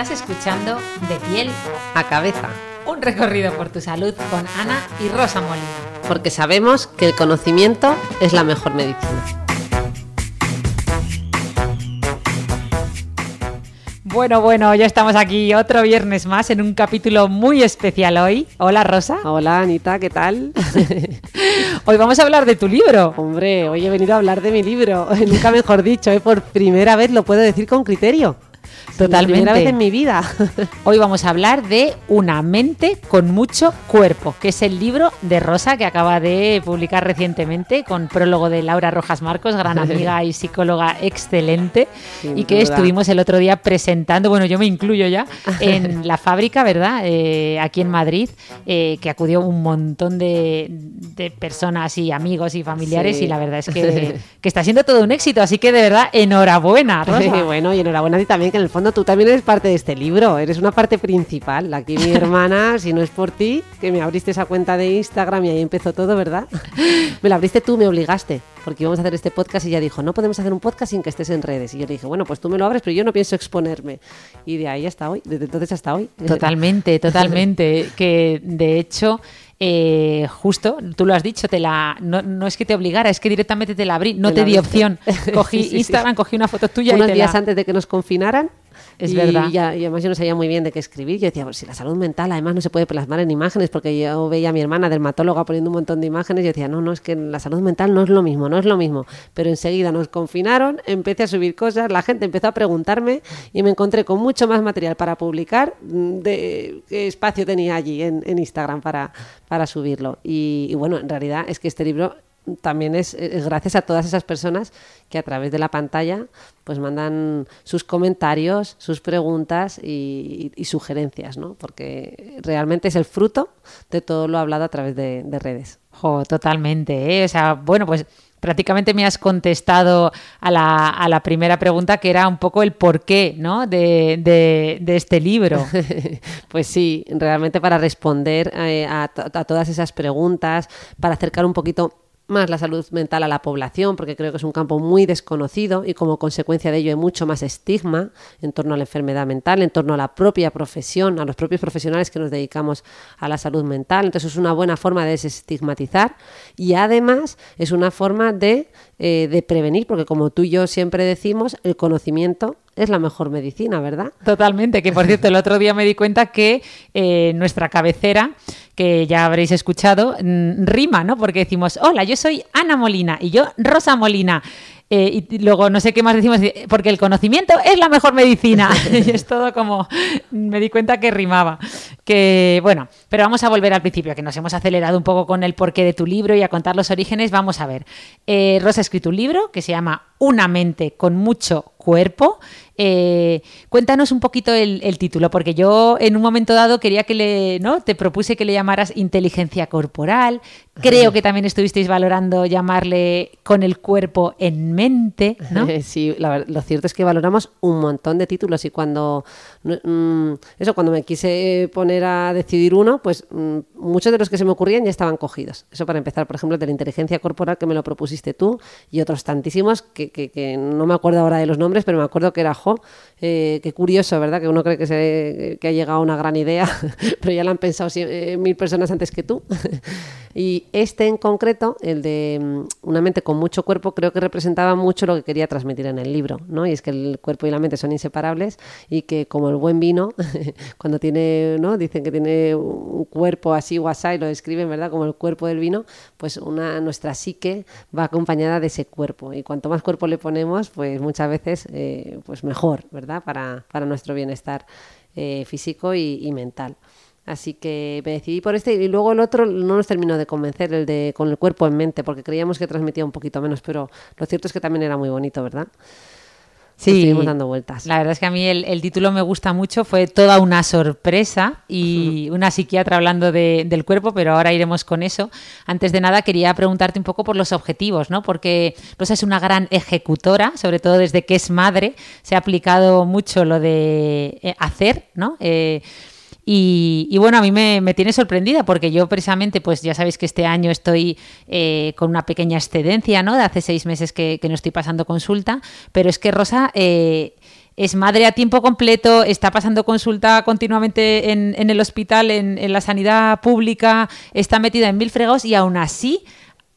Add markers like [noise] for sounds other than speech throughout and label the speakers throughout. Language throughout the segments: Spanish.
Speaker 1: estás escuchando De piel
Speaker 2: a cabeza,
Speaker 1: un recorrido por tu salud con Ana y Rosa Molina.
Speaker 2: porque sabemos que el conocimiento es la mejor medicina.
Speaker 1: Bueno, bueno, ya estamos aquí otro viernes más en un capítulo muy especial hoy. Hola Rosa.
Speaker 2: Hola Anita, ¿qué tal? [laughs]
Speaker 1: Hoy vamos a hablar de tu libro.
Speaker 2: Hombre, hoy he venido a hablar de mi libro, [laughs] nunca mejor dicho, ¿eh? por primera vez lo puedo decir con criterio.
Speaker 1: Totalmente.
Speaker 2: La primera vez en mi vida. [laughs]
Speaker 1: Hoy vamos a hablar de Una mente con mucho cuerpo, que es el libro de Rosa que acaba de publicar recientemente con prólogo de Laura Rojas Marcos, gran [laughs] amiga y psicóloga excelente,
Speaker 2: Sin
Speaker 1: y que
Speaker 2: duda.
Speaker 1: estuvimos el otro día presentando, bueno, yo me incluyo ya, [laughs] en la fábrica, ¿verdad? Eh, aquí en Madrid, eh, que acudió un montón de, de personas y amigos y familiares
Speaker 2: Sí.
Speaker 1: y la verdad es que, que está siendo todo un éxito, así que de verdad, enhorabuena, Rosa.
Speaker 2: bueno, y enhorabuena a ti también, que en el fondo tú también eres parte de este libro, eres una parte principal. Aquí mi [laughs] hermana, si no es por ti, que me abriste esa cuenta de Instagram y ahí empezó todo, ¿verdad? Me la abriste tú, me obligaste, porque íbamos a hacer este podcast y ella dijo, no podemos hacer un podcast sin que estés en redes. Y yo le dije, bueno, pues tú me lo abres, pero yo no pienso exponerme. Y de ahí hasta hoy, desde entonces hasta hoy.
Speaker 1: Totalmente, [laughs] totalmente. que de hecho, eh, justo, tú lo has dicho, te la, no, no es que te obligara, es que directamente te la abrí, no te di opción. [laughs] Cogí
Speaker 2: Sí, sí, sí.
Speaker 1: Instagram, cogí una foto tuya
Speaker 2: Unos
Speaker 1: y te
Speaker 2: días
Speaker 1: la...
Speaker 2: antes de que nos confinaran.
Speaker 1: Es verdad.
Speaker 2: Ya, y además yo no sabía muy bien de qué escribir. Yo decía, pues si la salud mental además no se puede plasmar en imágenes, porque yo veía a mi hermana dermatóloga poniendo un montón de imágenes y yo decía, no, no, es que la salud mental no es lo mismo, no es lo mismo. Pero enseguida nos confinaron, empecé a subir cosas, la gente empezó a preguntarme y me encontré con mucho más material para publicar de qué espacio tenía allí en, Instagram para, para subirlo. Y bueno, en realidad es que este libro también es, es gracias a todas esas personas que a través de la pantalla pues mandan sus comentarios, sus preguntas y, y- y sugerencias, ¿no? Porque realmente es el fruto de todo lo hablado a través de, de redes.
Speaker 1: Jo, totalmente, ¿eh? O sea, bueno, pues prácticamente me has contestado a la, a la primera pregunta que era un poco el porqué, ¿no? De, de, de este libro. [laughs]
Speaker 2: pues sí, realmente para responder eh, a, a todas esas preguntas, para acercar un poquito más la salud mental a la población, porque creo que es un campo muy desconocido y como consecuencia de ello hay mucho más estigma en torno a la enfermedad mental, en torno a la propia profesión, a los propios profesionales que nos dedicamos a la salud mental. Entonces es una buena forma de desestigmatizar y además es una forma de, eh, de prevenir, porque como tú y yo siempre decimos, el conocimiento es la mejor medicina, ¿verdad?
Speaker 1: Totalmente, que por cierto, el otro día me di cuenta que eh, nuestra cabecera, que ya habréis escuchado, mm, rima, ¿no? Porque decimos, hola, yo soy Ana Molina y yo Rosa Molina. Eh, y luego no sé qué más decimos, eh, porque el conocimiento es la mejor medicina. [laughs] y es todo como, me di cuenta que rimaba. Que bueno, pero vamos a volver al principio, que nos hemos acelerado un poco con el porqué de tu libro y a contar los orígenes. Vamos a ver. Rosa ha escrito un libro que se llama Una mente con mucho cuerpo. Eh, cuéntanos un poquito el, el título, porque yo en un momento dado quería que le, ¿no? Te propuse que le llamaras inteligencia corporal. Creo que también estuvisteis valorando llamarle con el cuerpo en mente, ¿no? [laughs]
Speaker 2: Sí, la lo cierto es que valoramos un montón de títulos y cuando mm, eso cuando me quise poner a decidir uno, pues mm, muchos de los que se me ocurrían ya estaban cogidos. Eso para empezar, por ejemplo, de la inteligencia corporal que me lo propusiste tú y otros tantísimos que, que- que no me acuerdo ahora de los nombres, pero me acuerdo que era Jo. Eh, qué curioso, ¿verdad? Que uno cree que, se, que ha llegado a una gran idea, [laughs] pero ya la han pensado eh, mil personas antes que tú. [laughs] y este en concreto, el de mm, una mente con mucho cuerpo, creo que representaba mucho lo que quería transmitir en el libro, ¿no? Y es que el cuerpo y la mente son inseparables y que como el buen vino, [laughs] cuando tiene, ¿no? Dicen que tiene un cuerpo así o así, y lo describen, ¿verdad? Como el cuerpo del vino, pues una, nuestra psique va acompañada de ese cuerpo. Y cuanto más cuerpo le ponemos, pues muchas veces, eh, pues mejor, ¿verdad? Para, para nuestro bienestar eh, físico y, y mental. Así que me decidí por este y luego el otro no nos terminó de convencer, el de con el cuerpo en mente, porque creíamos que transmitía un poquito menos, pero lo cierto es que también era muy bonito, ¿verdad?
Speaker 1: Sí,
Speaker 2: Estuvimos dando vueltas.
Speaker 1: La verdad es que a mí el, el título me gusta mucho, fue toda una sorpresa y una psiquiatra hablando de- del cuerpo, pero ahora iremos con eso. Antes de nada quería preguntarte un poco por los objetivos, ¿no? Porque Rosa es una gran ejecutora, sobre todo desde que es madre, se ha aplicado mucho lo de eh, hacer, ¿no? Eh, y, y bueno, a mí me, me tiene sorprendida porque yo precisamente, pues ya sabéis que este año estoy eh, con una pequeña excedencia, ¿no? De hace seis meses que, que no estoy pasando consulta, pero es que Rosa... eh, es madre a tiempo completo, está pasando consulta continuamente en, en el hospital, en, en la sanidad pública, está metida en mil fregados y aún así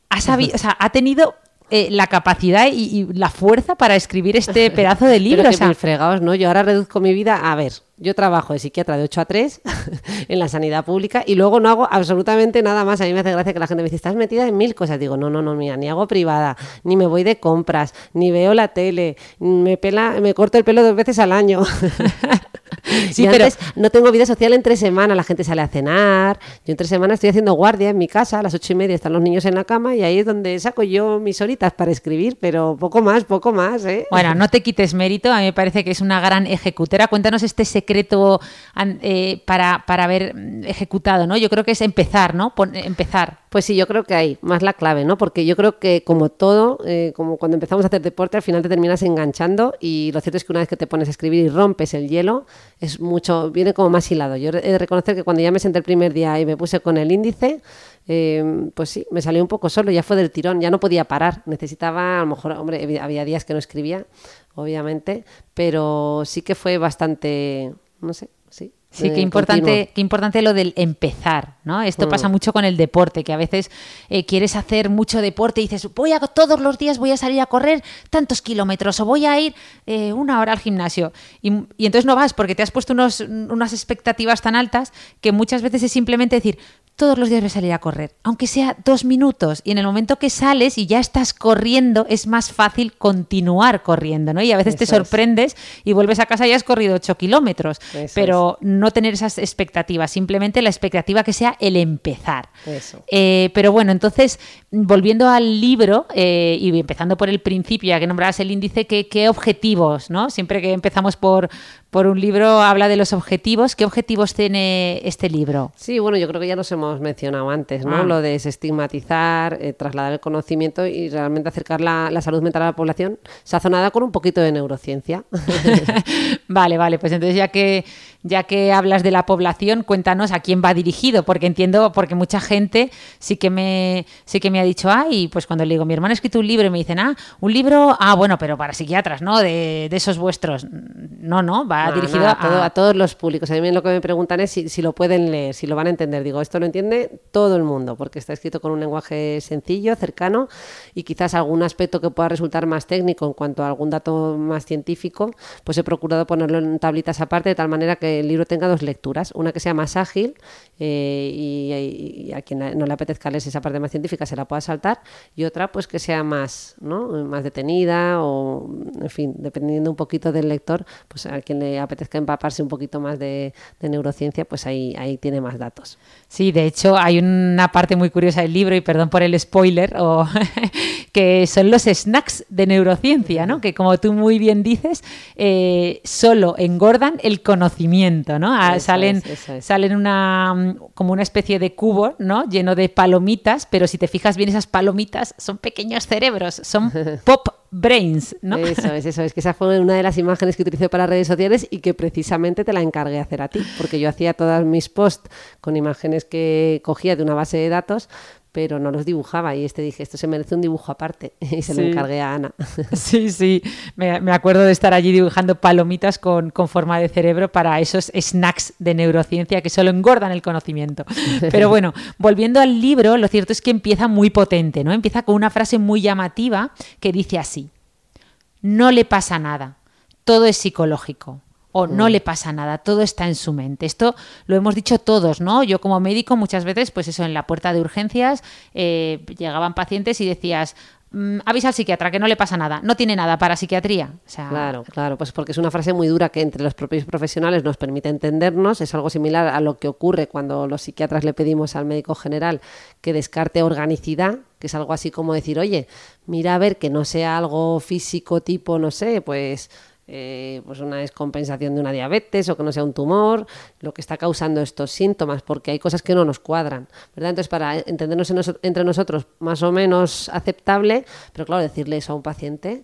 Speaker 1: ha, sabido, o sea, ha tenido eh, la capacidad y, y la fuerza para escribir este [laughs] pedazo de libro.
Speaker 2: Pero
Speaker 1: o sea,
Speaker 2: mil fregados, ¿no? Yo ahora reduzco mi vida a ver. Yo trabajo de psiquiatra de 8 a 3 [laughs] en la sanidad pública y luego no hago absolutamente nada más. A mí me hace gracia que la gente me dice, estás metida en mil cosas. Digo, no, no, no, mira, ni hago privada, ni me voy de compras, ni veo la tele, me pela, me corto el pelo dos veces al año. [laughs]
Speaker 1: Sí,
Speaker 2: y
Speaker 1: pero-
Speaker 2: antes no tengo vida social entre semana, la gente sale a cenar. Yo entre semana estoy haciendo guardia en mi casa, a las ocho y media están los niños en la cama y ahí es donde saco yo mis horitas para escribir, pero poco más, poco más, ¿eh?
Speaker 1: Bueno, [laughs] no te quites mérito, a mí me parece que es una gran ejecutera. Cuéntanos este secreto eh, para, para haber mm, ejecutado, ¿no? Yo creo que es empezar, ¿no? Pon- empezar.
Speaker 2: Pues sí, yo creo que hay más la clave, ¿no? Porque yo creo que como todo, eh, como cuando empezamos a hacer deporte, al final te terminas enganchando y lo cierto es que una vez que te pones a escribir y rompes el hielo, es mucho, viene como más hilado. Yo he de reconocer que cuando ya me senté el primer día y me puse con el índice, eh, pues sí, me salió un poco solo, ya fue del tirón, ya no podía parar. Necesitaba, a lo mejor, hombre, había- había días que no escribía, obviamente, pero sí que fue bastante, no sé, sí.
Speaker 1: Sí,
Speaker 2: eh,
Speaker 1: qué importante,
Speaker 2: continuo.
Speaker 1: qué importante lo del empezar, ¿no? Esto
Speaker 2: Mm.
Speaker 1: pasa mucho con el deporte, que a veces eh, quieres hacer mucho deporte y dices, voy a todos los días voy a salir a correr tantos kilómetros o voy a ir eh, una hora al gimnasio. Y, y entonces no vas porque te has puesto unos, unas expectativas tan altas que muchas veces es simplemente decir, todos los días voy a salir a correr, aunque sea dos minutos. Y en el momento que sales y ya estás corriendo, es más fácil continuar corriendo, ¿no? Y a veces te
Speaker 2: es.
Speaker 1: sorprendes y vuelves a casa y has corrido ocho kilómetros.
Speaker 2: Eso
Speaker 1: pero no tener esas expectativas, simplemente la expectativa que sea el empezar.
Speaker 2: Eso.
Speaker 1: Eh, pero bueno, entonces, volviendo al libro eh, y empezando por el principio, ya que nombrabas el índice, ¿qué, qué objetivos, ¿no? Siempre que empezamos por, por un libro, habla de los objetivos. ¿Qué objetivos tiene este libro?
Speaker 2: Sí, bueno, yo creo que ya nos hemos mencionado antes, ¿no?
Speaker 1: Ah.
Speaker 2: Lo de desestigmatizar, eh, trasladar el conocimiento y realmente acercar la, la salud mental a la población, sazonada con un poquito de neurociencia. [laughs] [laughs]
Speaker 1: vale, vale, pues entonces ya que ya que hablas de la población, cuéntanos a quién va dirigido, porque entiendo, porque mucha gente sí que me sí que me ha dicho, ay, pues cuando le digo, mi hermano ha escrito un libro y me dicen, ah, un libro, ah, bueno, pero para psiquiatras, ¿no? De, de esos vuestros. No, no, va
Speaker 2: No,
Speaker 1: dirigido
Speaker 2: todo- a todos los públicos. A mí lo que me preguntan es si, si lo pueden leer, si lo van a entender. Digo, esto lo entiende todo el mundo, porque está escrito con un lenguaje sencillo, cercano, y quizás algún aspecto que pueda resultar más técnico en cuanto a algún dato más científico, pues he procurado ponerlo en tablitas aparte, de tal manera que el libro tenga dos lecturas. Una que sea más ágil eh, y, a quien no le apetezca leer esa parte más científica se la pueda saltar, y otra pues que sea más, ¿no? más detenida o, en fin, dependiendo un poquito del lector, pues a quien le apetezca empaparse un poquito más de, de neurociencia, pues ahí, ahí tiene más datos.
Speaker 1: Sí, de hecho hay una parte muy curiosa del libro, y perdón por el spoiler, o [laughs] que son los snacks de neurociencia, ¿no? Que como tú muy bien dices, eh, solo engordan el conocimiento, ¿no? Ah,
Speaker 2: Eso
Speaker 1: salen
Speaker 2: es, eso es.
Speaker 1: salen una mm, como una especie de cubo, ¿no? Lleno de palomitas, pero si te fijas bien esas palomitas son pequeños cerebros, son [laughs] pop brains, ¿no?
Speaker 2: Eso es, eso es, que esa fue una de las imágenes que utilicé para redes sociales y que precisamente te la encargué hacer a ti, porque yo hacía todas mis posts con imágenes que cogía de una base de datos, pero no los dibujaba y este dije, esto se merece un dibujo aparte [laughs] y se lo
Speaker 1: Sí.
Speaker 2: encargué a Ana. [laughs]
Speaker 1: Sí, sí, me, me acuerdo de estar allí dibujando palomitas con, con forma de cerebro para esos snacks de neurociencia que solo engordan el conocimiento. [laughs] Pero bueno, volviendo al libro, lo cierto es que empieza muy potente, ¿no? Empieza con una frase muy llamativa que dice así, no le pasa nada, todo es psicológico. O no le pasa nada, todo está en su mente. Esto lo hemos dicho todos, ¿no? Yo como médico muchas veces, pues eso, en la puerta de urgencias eh, llegaban pacientes y decías, mm, avisa al psiquiatra que no le pasa nada, no tiene nada para psiquiatría. O sea,
Speaker 2: Claro, claro, pues porque es una frase muy dura que entre los propios profesionales nos permite entendernos. Es algo similar a lo que ocurre cuando los psiquiatras le pedimos al médico general que descarte organicidad, que es algo así como decir, oye, mira a ver que no sea algo físico tipo, no sé, pues eh, pues una descompensación de una diabetes o que no sea un tumor, lo que está causando estos síntomas, porque hay cosas que no nos cuadran, ¿verdad? Entonces, para entendernos en entre nosotros más o menos aceptable, pero claro, decirle eso a un paciente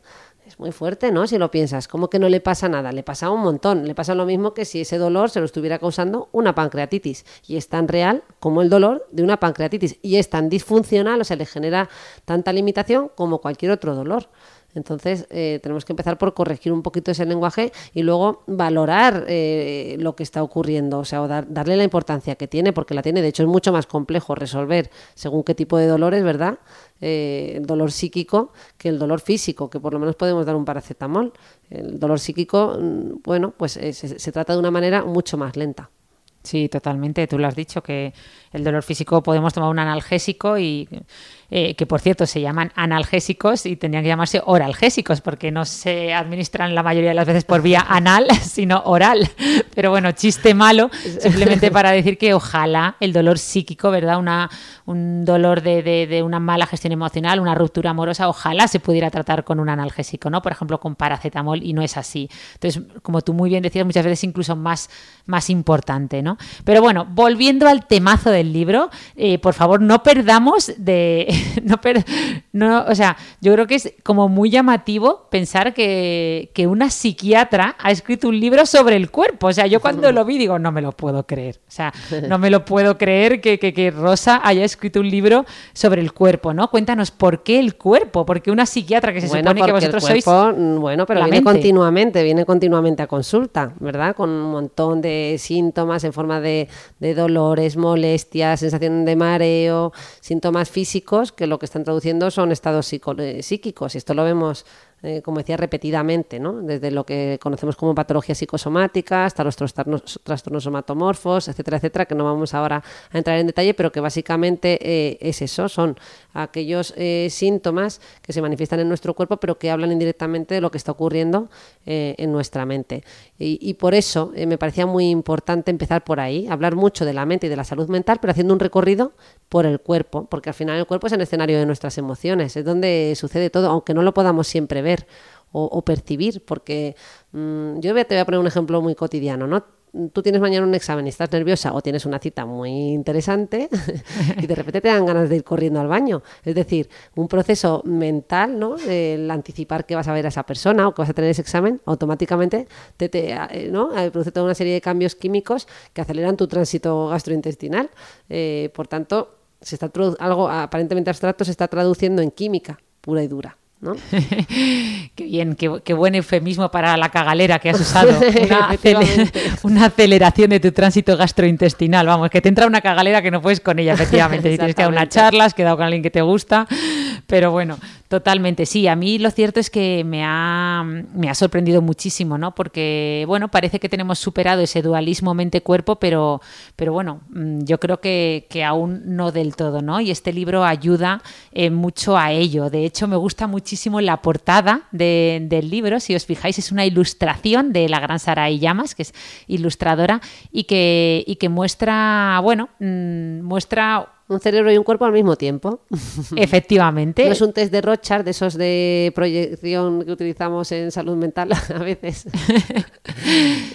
Speaker 2: es muy fuerte, ¿no? Si lo piensas, como que no le pasa nada, le pasa un montón, le pasa lo mismo que si ese dolor se lo estuviera causando una pancreatitis y es tan real como el dolor de una pancreatitis y es tan disfuncional, o sea, le genera tanta limitación como cualquier otro dolor. Entonces, eh, tenemos que empezar por corregir un poquito ese lenguaje y luego valorar eh, lo que está ocurriendo, o sea, o dar- darle la importancia que tiene, porque la tiene. De hecho, es mucho más complejo resolver según qué tipo de dolores, ¿verdad? Eh, el dolor psíquico que el dolor físico, que por lo menos podemos dar un paracetamol. El dolor psíquico, mm, bueno, pues eh, se, se trata de una manera mucho más lenta.
Speaker 1: Sí, totalmente. Tú lo has dicho, que el dolor físico podemos tomar un analgésico y eh, que, por cierto, se llaman analgésicos y tendrían que llamarse oralgésicos porque no se administran la mayoría de las veces por vía anal, [laughs] sino oral. Pero bueno, chiste malo, simplemente [laughs] para decir que ojalá el dolor psíquico, ¿verdad? Una, un dolor de, de- de una mala gestión emocional, una ruptura amorosa, ojalá se pudiera tratar con un analgésico, ¿no? Por ejemplo, con paracetamol y no es así. Entonces, como tú muy bien decías, muchas veces incluso más, más importante, ¿no? Pero bueno, volviendo al temazo del libro, eh, por favor, no perdamos de... [laughs] no, per- no, o sea, yo creo que es como muy llamativo pensar que, que una psiquiatra ha escrito un libro sobre el cuerpo. O sea, yo cuando lo vi digo, no me lo puedo creer. O sea, no me lo puedo creer que, que, que Rosa haya escrito un libro sobre el cuerpo, ¿no? Cuéntanos, ¿por qué el cuerpo? Porque una psiquiatra que se
Speaker 2: bueno,
Speaker 1: supone que vosotros
Speaker 2: el
Speaker 1: sois...
Speaker 2: cuerpo, mm, bueno, pero viene
Speaker 1: mente.
Speaker 2: continuamente, viene continuamente a consulta, ¿verdad? Con un montón de síntomas en forma de, de dolores, molestias, sensación de mareo, síntomas físicos que lo que están traduciendo son estados eh, psíquicos. Y esto lo vemos, eh, como decía, repetidamente, ¿no? Desde lo que conocemos como patología psicosomática hasta los trastornos, trastornos somatomorfos, etcétera, etcétera, que no vamos ahora a entrar en detalle, pero que básicamente eh, es eso, son aquellos eh, síntomas que se manifiestan en nuestro cuerpo, pero que hablan indirectamente de lo que está ocurriendo en nuestra mente. Y, por eso me parecía muy importante empezar por ahí, hablar mucho de la mente y de la salud mental, pero haciendo un recorrido por el cuerpo, porque al final el cuerpo es el escenario de nuestras emociones, es donde sucede todo, aunque no lo podamos siempre ver o, percibir, porque mm, yo te voy a poner un ejemplo muy cotidiano, ¿no? Tú tienes mañana un examen y estás nerviosa o tienes una cita muy interesante [laughs] y de repente te dan ganas de ir corriendo al baño. Es decir, un proceso mental, ¿no? El anticipar que vas a ver a esa persona o que vas a tener ese examen, automáticamente te, te, eh, ¿no? Eh, produce toda una serie de cambios químicos que aceleran tu tránsito gastrointestinal. Eh, por tanto, se está algo aparentemente abstracto se está traduciendo en química pura y dura. ¿No? [laughs]
Speaker 1: Qué bien, qué, qué buen eufemismo para la cagalera que has usado. [laughs] [laughs] Una, aceleración de tu tránsito gastrointestinal. Vamos, que te entra una cagalera que no puedes con ella, efectivamente. Si tienes que dar una charla, has quedado con alguien que te gusta. Pero bueno, totalmente. Sí, a mí lo cierto es que me ha, me ha sorprendido muchísimo, ¿no? Porque, bueno, parece que tenemos superado ese dualismo mente-cuerpo, pero, pero bueno, mm, yo creo que, que aún no del todo, ¿no? Y este libro ayuda eh, mucho a ello. De hecho, me gusta muchísimo la portada de- del libro. Si os fijáis, es una ilustración de la gran Sarai Llamas, que es ilustradora, y que, y que muestra, bueno, mm, muestra
Speaker 2: Un cerebro y un cuerpo al mismo tiempo. [laughs]
Speaker 1: efectivamente.
Speaker 2: No es un test de Rochard, de esos de proyección que utilizamos en salud mental [laughs] a veces. [laughs]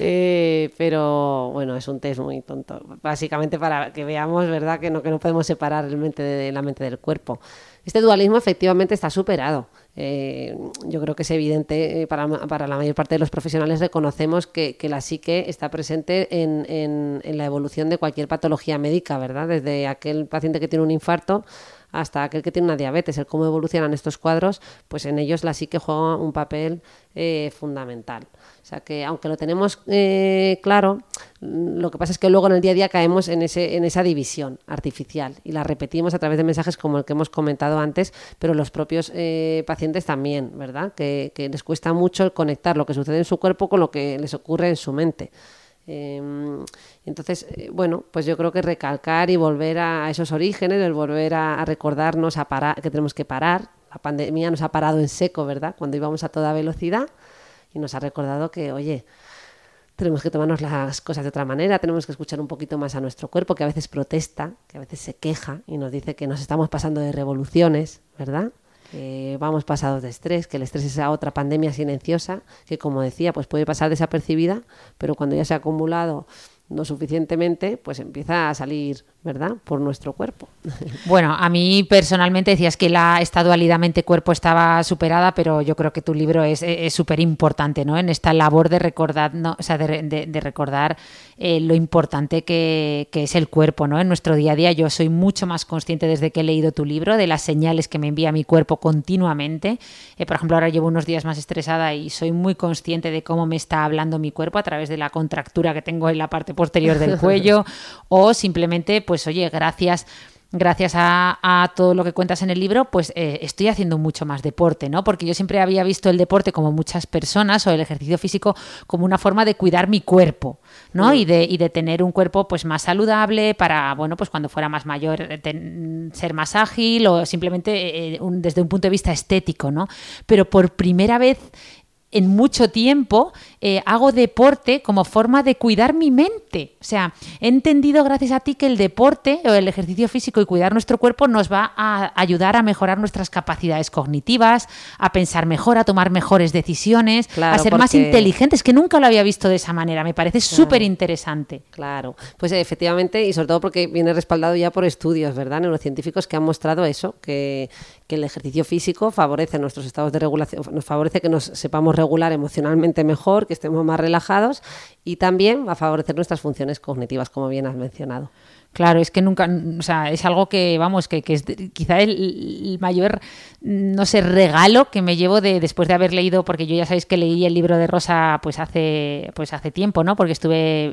Speaker 2: Eh, pero bueno, es un test muy tonto. Básicamente para que veamos, ¿verdad?, que no, que no podemos separar el mente de, la mente del cuerpo. Este dualismo efectivamente está superado. Eh, yo creo que es evidente eh, para, para la mayor parte de los profesionales reconocemos que, que la psique está presente en, en- en la evolución de cualquier patología médica, ¿verdad? Desde aquel paciente que tiene un infarto hasta aquel que tiene una diabetes, el cómo evolucionan estos cuadros, pues en ellos la psique juega un papel eh, fundamental. O sea que aunque lo tenemos eh, claro, mm, lo que pasa es que luego en el día a día caemos en, ese, en esa división artificial y la repetimos a través de mensajes como el que hemos comentado antes, pero los propios eh, pacientes también, ¿verdad? Que, que les cuesta mucho el conectar lo que sucede en su cuerpo con lo que les ocurre en su mente. Eh, entonces, eh, bueno, pues yo creo que recalcar y volver a, a esos orígenes, el volver a, a recordarnos a parar, que tenemos que parar, la pandemia nos ha parado en seco, ¿verdad? Cuando íbamos a toda velocidad y nos ha recordado que, oye, tenemos que tomarnos las cosas de otra manera, tenemos que escuchar un poquito más a nuestro cuerpo, que a veces protesta, que a veces se queja y nos dice que nos estamos pasando de revoluciones, ¿verdad? Que vamos pasados de estrés, que el estrés es esa otra pandemia silenciosa, que como decía, pues puede pasar desapercibida, pero cuando ya se ha acumulado no suficientemente, pues empieza a salir, ¿verdad?, por nuestro cuerpo. [laughs]
Speaker 1: Bueno, a mí personalmente decías que la, esta dualidad mente-cuerpo estaba superada, pero yo creo que tu libro es súper importante, ¿no?, en esta labor de recordar, no, o sea, de, de, de recordar eh, lo importante que, que, es el cuerpo, ¿no?, en nuestro día a día. Yo soy mucho más consciente desde que he leído tu libro de las señales que me envía mi cuerpo continuamente. Eh, por ejemplo, ahora llevo unos días más estresada y soy muy consciente de cómo me está hablando mi cuerpo a través de la contractura que tengo en la parte posterior del [laughs] cuello o simplemente, pues oye, gracias gracias a, a, todo lo que cuentas en el libro, pues eh, estoy haciendo mucho más deporte, ¿no? Porque yo siempre había visto el deporte como muchas personas o el ejercicio físico como una forma de cuidar mi cuerpo, ¿no? Mm. Y, de, y de tener un cuerpo pues más saludable para, bueno, pues cuando fuera más mayor eh, ten, ser más ágil o simplemente eh, un, desde un punto de vista estético, ¿no? Pero por primera vez en mucho tiempo eh, hago deporte como forma de cuidar mi mente. O sea, he entendido gracias a ti que el deporte o el ejercicio físico y cuidar nuestro cuerpo nos va a ayudar a mejorar nuestras capacidades cognitivas, a pensar mejor, a tomar mejores decisiones, claro, a ser porque... más inteligentes, que nunca lo había visto de esa manera. Me parece claro. súper interesante.
Speaker 2: Claro, pues efectivamente, y sobre todo porque viene respaldado ya por estudios, ¿verdad? Neurocientíficos que han mostrado eso, que, que el ejercicio físico favorece nuestros estados de regulación, nos favorece que nos sepamos regular emocionalmente mejor, que estemos más relajados y también va a favorecer nuestras funciones cognitivas, como bien has mencionado.
Speaker 1: Claro, es que nunca, o sea, es algo que, vamos, que, que es quizá el, el, mayor, no sé, regalo que me llevo de después de haber leído, porque yo ya sabéis que leí el libro de Rosa pues hace, pues hace tiempo, ¿no? Porque estuve...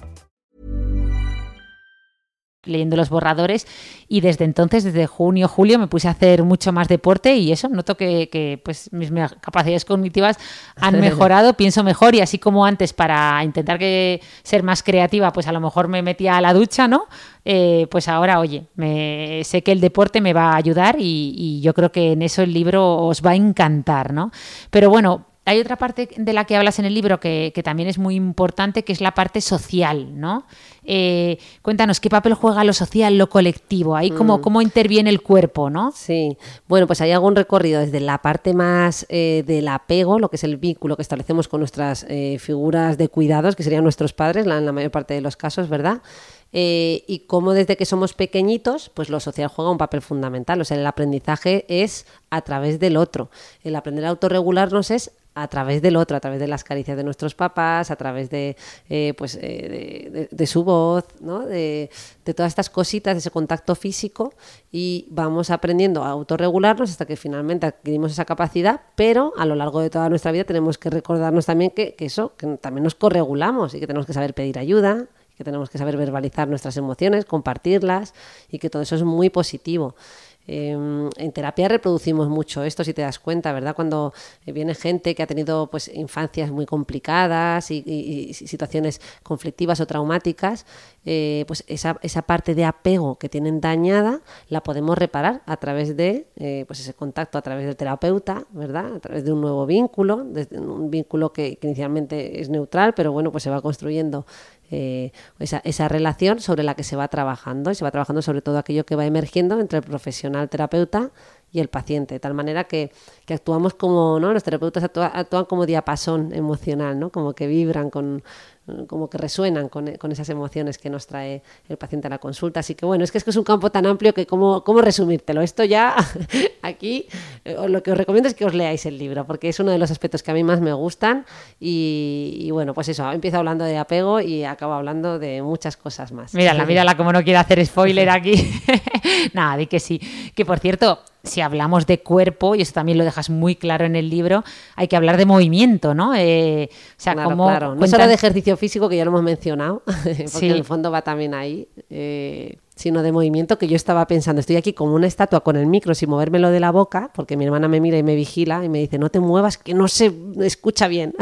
Speaker 1: leyendo los borradores y desde entonces, desde junio, julio, me puse a hacer mucho más deporte y eso, noto que, que pues mis capacidades cognitivas han [laughs] mejorado, pienso mejor y así como antes para intentar que ser más creativa, pues a lo mejor me metía a la ducha, ¿no? Eh, pues ahora, oye, me, sé que el deporte me va a ayudar y, y yo creo que en eso el libro os va a encantar, ¿no? Pero bueno, hay otra parte de la que hablas en el libro que, que, también es muy importante, que es la parte social, ¿no? Eh, cuéntanos, ¿qué papel juega lo social, lo colectivo? Ahí cómo, mm. cómo interviene el cuerpo, ¿no?
Speaker 2: Sí, bueno, pues hay algún recorrido desde la parte más eh, del apego, lo que es el vínculo que establecemos con nuestras eh, figuras de cuidados, que serían nuestros padres, la, en la mayor parte de los casos, ¿verdad? Eh, y cómo desde que somos pequeñitos, pues lo social juega un papel fundamental. O sea, el aprendizaje es a través del otro. El aprender a autorregularnos es a través del otro, a través de las caricias de nuestros papás, a través de, eh, pues, eh, de, de, de, su voz, ¿no? de, de, todas estas cositas, de ese contacto físico y vamos aprendiendo a autorregularnos hasta que finalmente adquirimos esa capacidad, pero a lo largo de toda nuestra vida tenemos que recordarnos también que, que eso, que también nos corregulamos y que tenemos que saber pedir ayuda, que tenemos que saber verbalizar nuestras emociones, compartirlas y que todo eso es muy positivo. Eh, en terapia reproducimos mucho esto, si te das cuenta, ¿verdad? Cuando viene gente que ha tenido pues infancias muy complicadas y, situaciones conflictivas o traumáticas, eh, pues esa, esa, parte de apego que tienen dañada la podemos reparar a través de eh, pues ese contacto, a través del terapeuta, ¿verdad? A través de un nuevo vínculo, un vínculo que, que inicialmente es neutral, pero bueno, pues se va construyendo eh, esa, esa, relación sobre la que se va trabajando y se va trabajando sobre todo aquello que va emergiendo entre el profesional terapeuta y el paciente, de tal manera que, que actuamos como, ¿no? Los terapeutas actúa- actúan como diapasón emocional, ¿no? Como que vibran con, como que resuenan con, con esas emociones que nos trae el paciente a la consulta. Así que bueno, es que es, que es un campo tan amplio que cómo, cómo resumírtelo. Esto ya [laughs] aquí eh, lo que os recomiendo es que os leáis el libro, porque es uno de los aspectos que a mí más me gustan. Y, y bueno, pues eso, empiezo hablando de apego y acabo hablando de muchas cosas más.
Speaker 1: Mírala, mírala como no quiere hacer spoiler [laughs] aquí. [laughs] Nada, di que sí. Que por cierto, si hablamos de cuerpo, y eso también lo dejas muy claro en el libro, hay que hablar de movimiento, ¿no? Eh, o sea,
Speaker 2: Claro,
Speaker 1: como
Speaker 2: claro. No solo de ejercicio físico, que ya lo hemos mencionado, [laughs] porque
Speaker 1: Sí.
Speaker 2: en el fondo va también ahí, eh, sino de movimiento, que yo estaba pensando, estoy aquí como una estatua con el micro sin movérmelo de la boca, porque mi hermana me mira y me vigila y me dice, no te muevas, que no se escucha bien.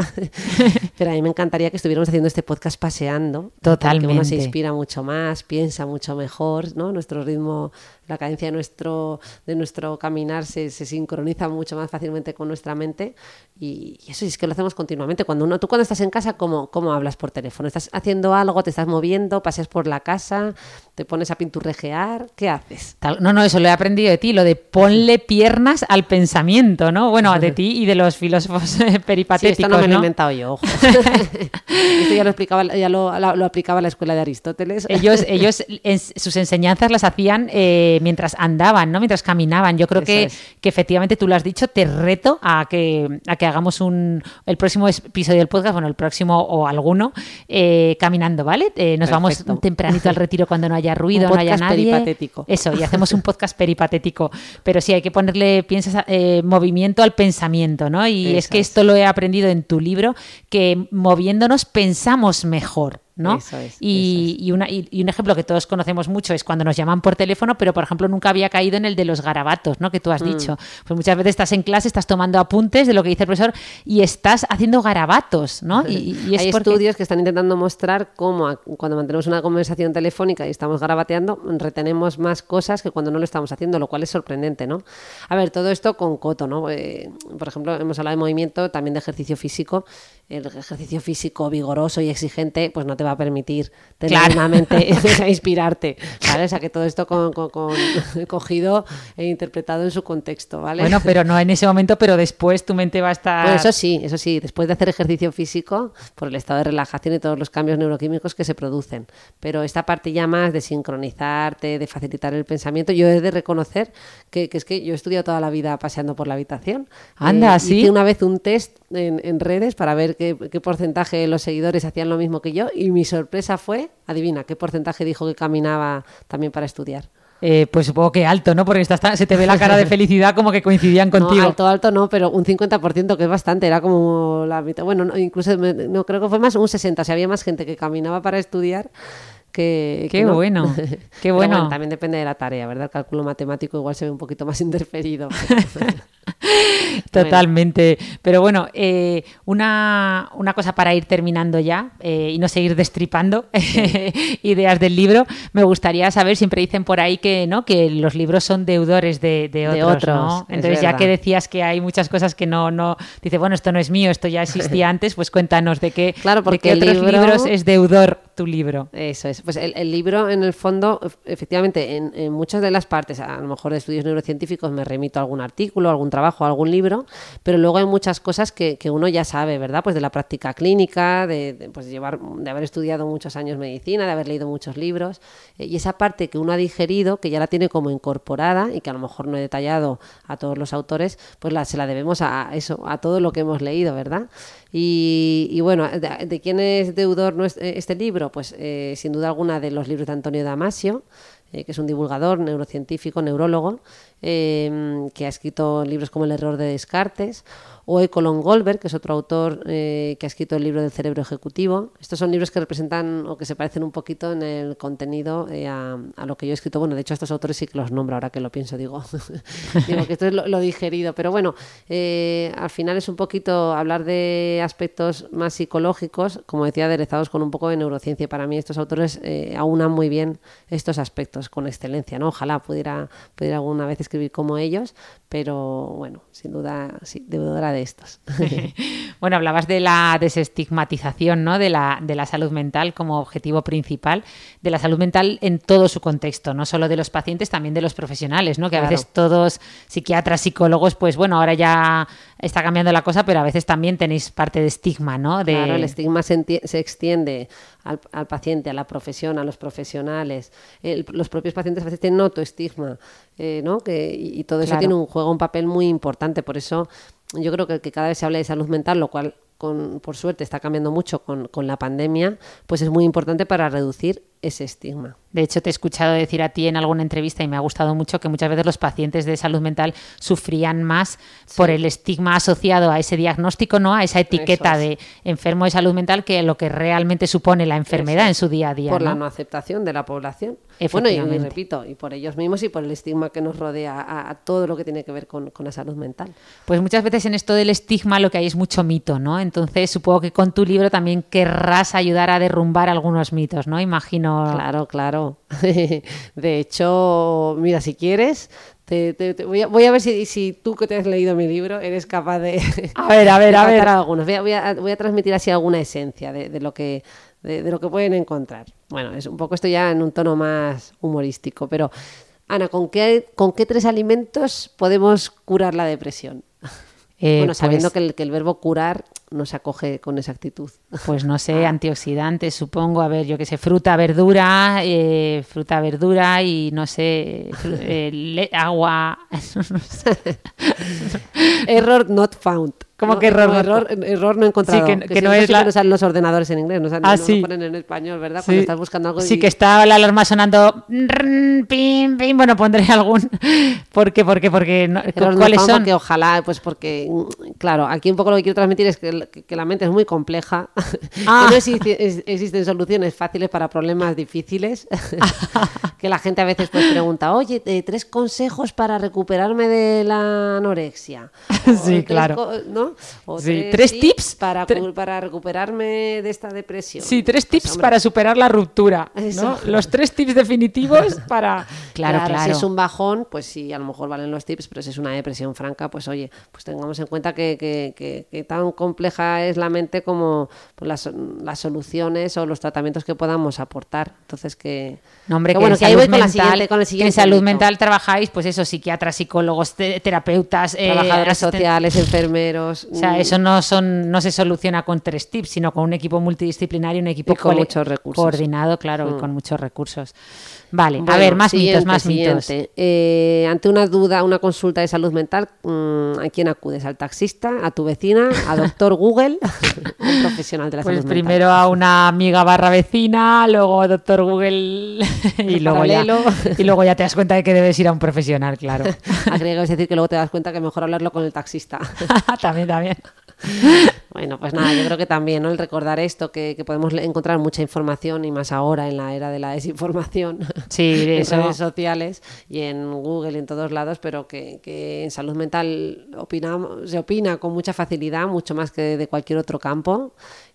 Speaker 2: [laughs] Pero a mí me encantaría que estuviéramos haciendo este podcast paseando. porque Uno
Speaker 1: Totalmente.
Speaker 2: se inspira mucho más, piensa mucho mejor, ¿no? Nuestro ritmo, la cadencia de nuestro, de nuestro caminar se, se sincroniza mucho más fácilmente con nuestra mente y, y eso es que lo hacemos continuamente. Cuando uno, tú cuando estás en casa, ¿cómo, ¿cómo hablas por teléfono? ¿Estás haciendo algo? ¿Te estás moviendo? ¿Paseas por la casa? ¿Te pones a pinturrejear? ¿Qué haces?
Speaker 1: Tal- No, no, eso lo he aprendido de ti, lo de ponle piernas al pensamiento, ¿no? Bueno, de ti y de los filósofos eh, [laughs]
Speaker 2: Sí,
Speaker 1: peripatéticos,
Speaker 2: esto no me lo he
Speaker 1: ¿no?
Speaker 2: inventado yo, ojo. [laughs] esto ya lo explicaba, ya lo, lo- aplicaba la escuela de Aristóteles.
Speaker 1: Ellos, [laughs] ellos en sus enseñanzas las hacían eh, mientras andaban, ¿no? Mientras caminaban. Yo creo que,
Speaker 2: es.
Speaker 1: que efectivamente tú lo has dicho, te reto a que, a que hagamos un el próximo episodio del podcast, bueno, el próximo o alguno, eh, caminando, ¿vale? Eh, nos
Speaker 2: Perfecto.
Speaker 1: vamos tempranito al retiro cuando no haya ruido, no haya nadie.
Speaker 2: peripatético.
Speaker 1: Eso, y hacemos un podcast peripatético. Pero sí, hay que ponerle, piensas, eh, movimiento al pensamiento, ¿no? Y es que
Speaker 2: es.
Speaker 1: esto lo he aprendido en tu libro, que moviéndonos pensamos mejor. ¿No?
Speaker 2: Eso es,
Speaker 1: y, y una- y- y un ejemplo que todos conocemos mucho es cuando nos llaman por teléfono, pero por ejemplo nunca había caído en el de los garabatos, ¿no? Que tú
Speaker 2: Mm.
Speaker 1: has dicho. Pues muchas veces estás en clase, estás tomando apuntes de lo que dice el profesor y estás haciendo garabatos, ¿no? Y, y- y es
Speaker 2: Hay
Speaker 1: porque-
Speaker 2: estudios que están intentando mostrar cómo a- cuando mantenemos una conversación telefónica y estamos garabateando, retenemos más cosas que cuando no lo estamos haciendo, lo cual es sorprendente, ¿no? A ver, todo esto con coto, ¿no? Eh, por ejemplo, hemos hablado de movimiento, también de ejercicio físico. El ejercicio físico vigoroso y exigente, pues no te va a permitir tener
Speaker 1: Claro.
Speaker 2: una mente [laughs] [laughs] a inspirarte, ¿vale? O sea, que todo esto con, con- con- [laughs] cogido e interpretado en su contexto, ¿vale?
Speaker 1: Bueno, pero no en ese momento, pero después tu mente va a estar...
Speaker 2: Bueno, eso sí, eso sí, después de hacer ejercicio físico, por el estado de relajación y todos los cambios neuroquímicos que se producen. Pero esta parte ya más de sincronizarte, de facilitar el pensamiento, yo he de reconocer que, que es que yo he estudiado toda la vida paseando por la habitación.
Speaker 1: Anda,
Speaker 2: Eh,
Speaker 1: ¿sí?
Speaker 2: Hice una vez un test en, en redes para ver qué, qué porcentaje de los seguidores hacían lo mismo que yo y mi sorpresa fue, adivina, qué porcentaje dijo que caminaba también para estudiar.
Speaker 1: Eh, pues supongo que alto, ¿no? Porque estás tan- se te ve la cara de [laughs] felicidad como que coincidían contigo.
Speaker 2: No, alto, alto no, pero un 50%, que es bastante, era como la mitad. Bueno, no, incluso me- no creo que fue más un 60%, o sea, había más gente que caminaba para estudiar que.
Speaker 1: Qué
Speaker 2: que no.
Speaker 1: bueno, qué [laughs] bueno.
Speaker 2: También depende de la tarea, ¿verdad? El cálculo matemático igual se ve un poquito más [laughs] interferido. [laughs]
Speaker 1: Totalmente. Pero bueno, eh, una, una cosa para ir terminando ya eh, y no seguir destripando ideas del libro, me gustaría saber, siempre dicen por ahí que no que los libros son deudores de, de otros,
Speaker 2: De otros,
Speaker 1: ¿no?
Speaker 2: es
Speaker 1: Entonces, ya que decías que hay muchas cosas que no, no, dice, bueno, esto no es mío, esto ya existía antes, pues cuéntanos de qué,
Speaker 2: Claro,
Speaker 1: de qué
Speaker 2: el
Speaker 1: otros
Speaker 2: libro-
Speaker 1: libros es deudor tu libro.
Speaker 2: Eso es. Pues el, libro, en el fondo, ef- efectivamente, en, muchas de las partes, a lo mejor de estudios neurocientíficos, me remito a algún artículo, algún trabajo, algún libro, pero luego hay muchas cosas que, que uno ya sabe, ¿verdad? Pues de la práctica clínica, de, pues llevar, de haber estudiado muchos años medicina, de haber leído muchos libros, eh, y esa parte que uno ha digerido, que ya la tiene como incorporada y que a lo mejor no he detallado a todos los autores, pues la, se la debemos a eso, a todo lo que hemos leído, ¿verdad? Y, bueno, ¿de, quién es deudor eh, este libro? Pues eh, sin duda alguna de los libros de Antonio Damasio, eh, que es un divulgador, neurocientífico, neurólogo, eh, que ha escrito libros como El error de Descartes, o Ecolon Goldberg, que es otro autor eh, que ha escrito el libro del cerebro ejecutivo. Estos son libros que representan o que se parecen un poquito en el contenido a, lo que yo he escrito. Bueno, de hecho, estos autores sí que los nombro ahora que lo pienso, digo, [laughs] digo que esto es lo, lo digerido. Pero bueno, al final es un poquito hablar de aspectos más psicológicos, como decía, aderezados con un poco de neurociencia. Para mí estos autores aunan muy bien estos aspectos. Expertos con excelencia, ¿no? Ojalá pudiera, pudiera alguna vez escribir como ellos, pero bueno, sin duda, sí, deudora de estos. [laughs]
Speaker 1: bueno, hablabas de la desestigmatización ¿no? de, la, de la salud mental como objetivo principal, de la salud mental en todo su contexto, no solo de los pacientes, también de los profesionales, ¿no? Que a veces todos psiquiatras, psicólogos, pues bueno, ahora ya está cambiando la cosa, pero a veces también tenéis parte de estigma, ¿no? De...
Speaker 2: Claro, el estigma se, extiende al, paciente, a la profesión, a los profesionales. los propios pacientes a veces tienen autoestigma, eh, ¿no? Que, y, todo eso tiene un juego, un papel muy importante. Por eso yo creo que, que cada vez se habla de salud mental, lo cual con, por suerte está cambiando mucho con, con la pandemia, pues es muy importante para reducir ese estigma.
Speaker 1: De hecho, te he escuchado decir a ti en alguna entrevista y me ha gustado mucho que muchas veces los pacientes de salud mental sufrían más por el estigma asociado a ese diagnóstico, no a esa etiqueta de enfermo de salud mental que lo que realmente supone la enfermedad en su día a día.
Speaker 2: Por la no aceptación de la población. Bueno, y, repito, y por ellos mismos y por el estigma que nos rodea a, todo lo que tiene que ver con, con, la salud mental.
Speaker 1: Pues muchas veces en esto del estigma lo que hay es mucho mito, ¿no? Entonces supongo que con tu libro también querrás ayudar a derrumbar algunos mitos, ¿no? Imagino
Speaker 2: Claro, claro. [laughs] De hecho, mira, si quieres, te, voy, a, ver si, tú que te has leído mi libro eres capaz de... [laughs]
Speaker 1: A ver, a ver, a ver.
Speaker 2: Algunos. Voy, a, transmitir así alguna esencia de, lo que... De, lo que pueden encontrar. Bueno, es un poco esto ya en un tono más humorístico, pero Ana, ¿con qué, con qué tres alimentos podemos curar la depresión? Eh, bueno, sabiendo pues que, el, verbo curar no se acoge con exactitud. [laughs]
Speaker 1: Pues no sé, antioxidantes, supongo. A ver, yo qué sé, fruta, verdura, eh, fruta, verdura y no sé, [laughs] eh, agua. [laughs]
Speaker 2: Error not found.
Speaker 1: ¿Cómo que error?
Speaker 2: error, error no encontrado.
Speaker 1: Sí, que, no es la...
Speaker 2: no salen los ordenadores en inglés, no, salen,
Speaker 1: ah, sí.
Speaker 2: lo ponen en español, ¿verdad? Cuando estás buscando algo.
Speaker 1: Sí, que está la alarma sonando. Pim, pim. Bueno, pondré [laughs] algún. ¿Por qué? ¿Por qué? Porque no... ¿Cuáles son?
Speaker 2: Porque ojalá, pues porque, claro, aquí un poco lo que quiero transmitir es que, que la mente es muy compleja, [laughs] ah. que no existen soluciones fáciles para problemas difíciles, [laughs] que la gente a veces pues pregunta, oye, eh, tres consejos para recuperarme de la anorexia.
Speaker 1: sí, claro.
Speaker 2: ¿no?
Speaker 1: Sí, tres, tips,
Speaker 2: para, para recuperarme de esta depresión.
Speaker 1: Sí, tres pues, tips para superar la ruptura. Los tres tips definitivos [laughs] para...
Speaker 2: Claro, claro, Si es un bajón, pues sí, a lo mejor valen los tips, pero si es una depresión franca, pues oye, pues tengamos en cuenta que, que, tan compleja es la mente como pues, las, las, soluciones o los tratamientos que podamos aportar. Entonces que...
Speaker 1: No, hombre, que, bueno, que ahí voy con, la siguiente, con el siguiente. en salud mental trabajáis, pues eso, psiquiatras, psicólogos, terapeutas,
Speaker 2: eh, trabajadores sociales, enfermeros
Speaker 1: o sea, eso no, son, no se soluciona con tres tips, sino con un equipo multidisciplinario, un equipo
Speaker 2: con muchos recursos.
Speaker 1: coordinado, claro, y mm. con muchos recursos. Vale, a ver, más mitos, más mitos.
Speaker 2: Eh, ante una duda, una consulta de salud mental, mm, ¿a quién acudes? ¿Al taxista? ¿A tu vecina? ¿A doctor Google? [laughs] un profesional de la
Speaker 1: pues
Speaker 2: salud
Speaker 1: primero a una amiga barra vecina, luego a doctor Google [laughs] y luego, ya, y luego ya te das cuenta de que debes ir a un profesional, claro. [laughs]
Speaker 2: Agrego, es decir, que luego te das cuenta que mejor hablarlo con el taxista.
Speaker 1: también, también. [laughs]
Speaker 2: Bueno, pues nada, yo creo que también ¿no? el recordar esto, que, podemos encontrar mucha información y más ahora en la era de la desinformación [laughs]
Speaker 1: sí,
Speaker 2: en redes sociales y en Google y en todos lados, pero que, en salud mental opinamos, se opina con mucha facilidad, mucho más que de cualquier otro campo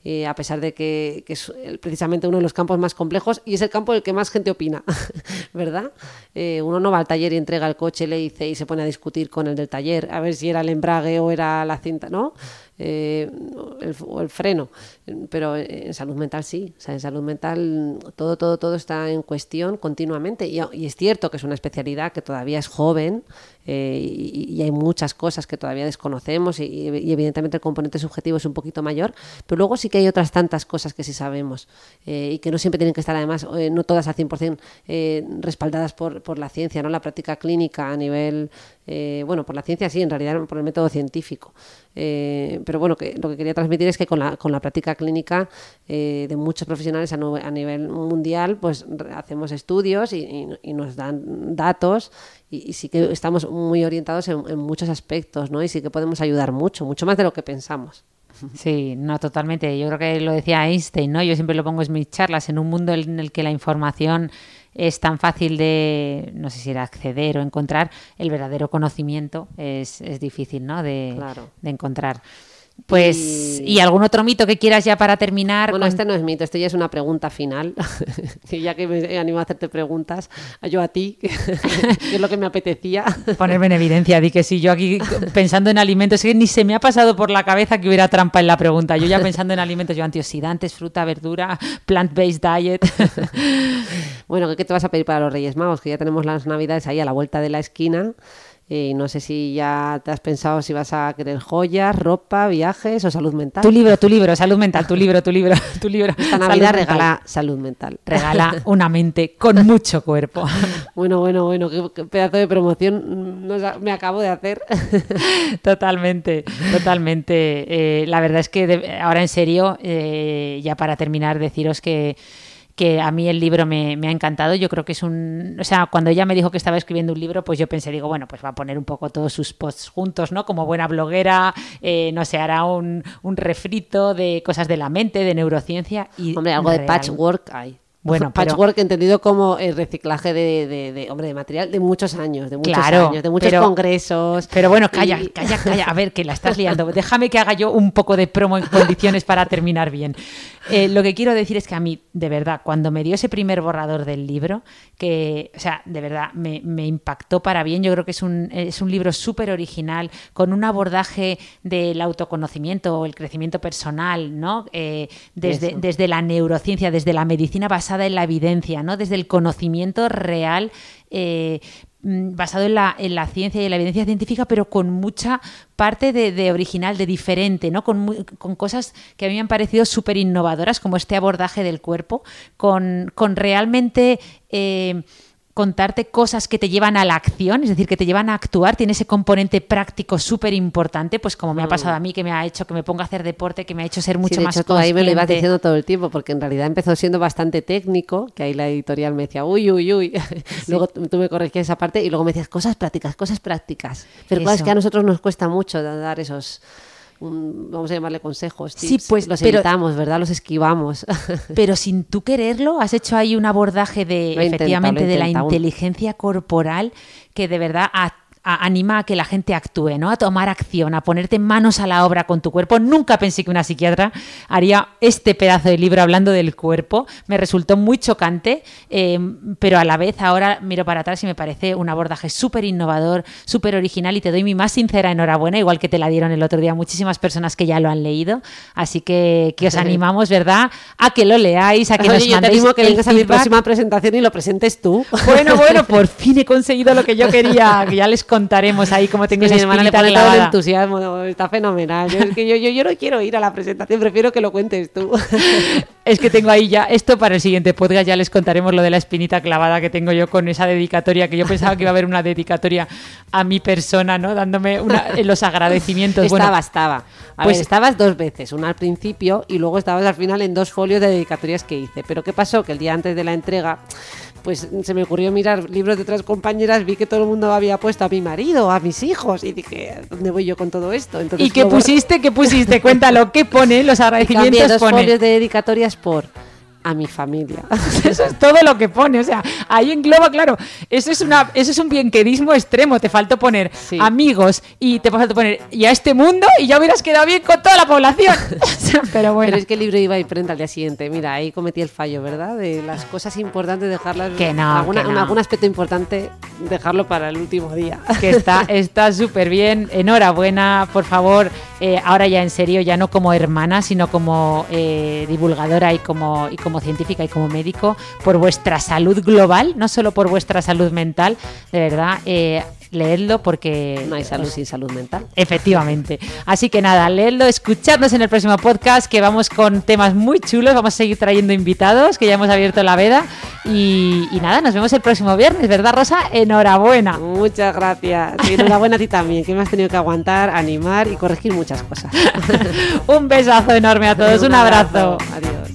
Speaker 2: eh, a pesar de que, es precisamente uno de los campos más complejos y es el campo en el que más gente opina, [laughs] ¿verdad? Eh, uno no va al taller y entrega el coche, le dice y se pone a discutir con el del taller, a ver si era el embrague o era la cinta, ¿no? Eh, o el freno, pero en salud mental sí, o sea, en salud mental todo, todo, todo está en cuestión continuamente. Y, es cierto que es una especialidad que todavía es joven y, hay muchas cosas que todavía desconocemos y, y, evidentemente el componente subjetivo es un poquito mayor, pero luego sí que hay otras tantas cosas que sí sabemos eh, y que no siempre tienen que estar además, eh, no todas al 100% eh, respaldadas por, por, la ciencia, ¿no? la práctica clínica a nivel, bueno, por la ciencia sí, en realidad por el método científico. pero bueno, que lo que quería transmitir es que con la, con la práctica clínica de muchos profesionales a, a, nivel mundial, pues hacemos estudios y, nos dan datos y, sí que estamos muy orientados en, en muchos aspectos, ¿no? Y sí que podemos ayudar mucho, mucho más de lo que pensamos. [laughs]
Speaker 1: Sí, no, totalmente. Yo creo que lo decía Einstein, ¿no? Yo siempre lo pongo en mis charlas, en un mundo en el que la información es tan fácil de, no sé si era acceder o encontrar, el verdadero conocimiento es, es difícil, ¿no? De, de encontrar. Pues, ¿y algún otro mito que quieras ya para terminar?
Speaker 2: Bueno,
Speaker 1: Con-
Speaker 2: este no es mito, este ya es una pregunta final. [laughs] y ya que me he animado a hacerte preguntas, yo a ti, [laughs] que, es lo que me apetecía. [laughs]
Speaker 1: Ponerme en evidencia, di que sí, yo aquí pensando en alimentos, es que ni se me ha pasado por la cabeza que hubiera trampa en la pregunta. Yo ya pensando en alimentos, yo antioxidantes, fruta, verdura, plant-based diet.
Speaker 2: Bueno, ¿qué te vas a pedir para los Reyes Magos? Que ya tenemos las Navidades ahí a la vuelta de la esquina. Y no sé si ya te has pensado si vas a querer joyas, ropa, viajes o salud mental.
Speaker 1: tu libro, tu libro, salud mental, tu libro, tu libro, [laughs] tu libro.
Speaker 2: Esta
Speaker 1: salud
Speaker 2: Navidad
Speaker 1: mental.
Speaker 2: regala salud mental.
Speaker 1: Regala [laughs] una mente con mucho cuerpo. [laughs]
Speaker 2: Bueno, bueno, bueno, qué, qué pedazo de promoción nos me acabo de hacer.
Speaker 1: Totalmente, totalmente. Eh, la verdad es que de- ahora en serio, eh, ya para terminar, deciros que, que a mí el libro me, me ha encantado. Yo creo que es un... O sea, cuando ella me dijo que estaba escribiendo un libro, pues yo pensé, digo, bueno, pues va a poner un poco todos sus posts juntos, ¿no? Como buena bloguera, eh, no sé, hará un, un refrito de cosas de la mente, de neurociencia y...
Speaker 2: Hombre, algo de patchwork hay.
Speaker 1: Bueno, pero-
Speaker 2: patchwork entendido como el reciclaje de, de- de- hombre, de material de muchos años, de muchos
Speaker 1: Claro,
Speaker 2: años, de muchos
Speaker 1: pero-
Speaker 2: congresos.
Speaker 1: Pero bueno, calla,
Speaker 2: y-
Speaker 1: calla, calla. A ver, que la estás liando. [laughs] Déjame que haga yo un poco de promo en condiciones para terminar bien. Eh, lo que quiero decir es que a mí, de verdad, cuando me dio ese primer borrador del libro, que, o sea, de verdad, me, me impactó para bien. Yo creo que es un, es un libro súper original, con un abordaje del autoconocimiento o el crecimiento personal, ¿no? Eh, desde,
Speaker 2: Eso.
Speaker 1: desde la neurociencia, desde la medicina basada en la evidencia, ¿no? Desde el conocimiento real. eh, mm, basado en la, en la ciencia y en la evidencia científica, pero con mucha parte de, de original, de diferente, ¿no? Con, con cosas que a mí me han parecido súper innovadoras, como este abordaje del cuerpo, con, con realmente eh, contarte cosas que te llevan a la acción, es decir, que te llevan a actuar, tiene ese componente práctico súper importante, pues como me ha pasado a mí, que me ha hecho que me ponga a hacer deporte, que me ha hecho ser
Speaker 2: Mm. Sí,
Speaker 1: mucho
Speaker 2: de
Speaker 1: más
Speaker 2: hecho, tú ahí me lo ibas
Speaker 1: consciente.
Speaker 2: diciendo todo el tiempo, porque en realidad empezó siendo bastante técnico, que ahí la editorial me decía, uy, uy, uy. [laughs] luego tú me corregías esa parte y luego me decías, cosas prácticas, cosas prácticas. Pero claro, es que a nosotros nos cuesta mucho dar esos, vamos a llamarle consejos,
Speaker 1: Sí, pues,
Speaker 2: Los
Speaker 1: pero-
Speaker 2: evitamos, ¿verdad? Los esquivamos. [laughs]
Speaker 1: Pero sin tú quererlo, has hecho ahí un abordaje de,
Speaker 2: Lo
Speaker 1: efectivamente, de la inteligencia corporal que de verdad a- a- anima a que la gente actúe, ¿no? A tomar acción, a ponerte manos a la obra con tu cuerpo. Nunca pensé que una psiquiatra haría este pedazo de libro hablando del cuerpo. Me resultó muy chocante, eh, pero a la vez ahora miro para atrás y me parece un abordaje súper innovador, súper original y te doy mi más sincera enhorabuena, igual que te la dieron el otro día muchísimas personas que ya lo han leído. Así que, que os animamos, ¿verdad? A que lo leáis, a que
Speaker 2: Oye,
Speaker 1: nos
Speaker 2: yo te
Speaker 1: mandéis
Speaker 2: animo que vengas a mi próxima presentación y lo presentes tú.
Speaker 1: Bueno, bueno, por [laughs] fin he conseguido lo que yo quería, que ya les contaremos ahí cómo tengo
Speaker 2: Que
Speaker 1: esa
Speaker 2: mi hermana le
Speaker 1: espinita
Speaker 2: pone todo el
Speaker 1: clavada.
Speaker 2: entusiasmo, está fenomenal. Yo, es que yo, yo, yo no quiero ir a la presentación, prefiero que lo cuentes tú. [laughs]
Speaker 1: Es que tengo ahí ya esto para el siguiente podcast, ya les contaremos lo de la espinita clavada que tengo yo con esa dedicatoria, que yo pensaba que iba a haber una dedicatoria a mi persona, ¿no? Dándome una- eh, los agradecimientos.
Speaker 2: Estaba,
Speaker 1: bueno,
Speaker 2: estaba. A
Speaker 1: pues-
Speaker 2: ver, estabas dos veces, una al principio y luego estabas al final en dos folios de dedicatorias que hice. Pero ¿qué pasó? Que el día antes de la entrega, pues se me ocurrió mirar libros de otras compañeras, vi que todo el mundo había puesto a mi marido, a mis hijos, y dije, ¿dónde voy yo con todo esto? Entonces,
Speaker 1: ¿Y qué pusiste? ¿Qué pusiste? [laughs] Cuéntalo, ¿qué pone? Los
Speaker 2: Y cambié
Speaker 1: agradecimientos
Speaker 2: dos
Speaker 1: pone.
Speaker 2: folios de dedicatorias por a mi familia. [laughs]
Speaker 1: Eso es todo lo que pone, o sea, ahí engloba, claro, eso es una, eso es un bienquedismo extremo, te faltó poner
Speaker 2: Sí.
Speaker 1: amigos y te faltó poner y a este mundo y ya hubieras quedado bien con toda la población. [laughs] [laughs] Pero bueno,
Speaker 2: Pero es que el libro iba imprenta al día siguiente. Mira, ahí cometí el fallo, ¿verdad? De las cosas importantes dejarlas.
Speaker 1: Que no,
Speaker 2: alguna-
Speaker 1: que no.
Speaker 2: Algún aspecto importante dejarlo para el último día.
Speaker 1: que está está súper bien. Enhorabuena, por favor. eh, ahora ya en serio, ya no como hermana, sino como eh, divulgadora y como, y como científica y como médico, por vuestra salud global, no solo por vuestra salud mental. De verdad, eh, leedlo porque...
Speaker 2: No hay salud sin salud mental.
Speaker 1: Efectivamente. Así que nada, leedlo, escuchadnos en el próximo podcast, que vamos con temas muy chulos, vamos a seguir trayendo invitados, que ya hemos abierto la veda. Y, y nada, nos vemos el próximo viernes, ¿verdad, Rosa? Enhorabuena.
Speaker 2: Muchas gracias. Y enhorabuena a ti también, que me has tenido que aguantar, animar y corregir muchas cosas. [laughs]
Speaker 1: Un besazo enorme a todos, un, abrazo.
Speaker 2: Adiós.